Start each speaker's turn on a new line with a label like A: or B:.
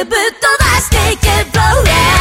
A: でぶっ飛ばしていけ Blow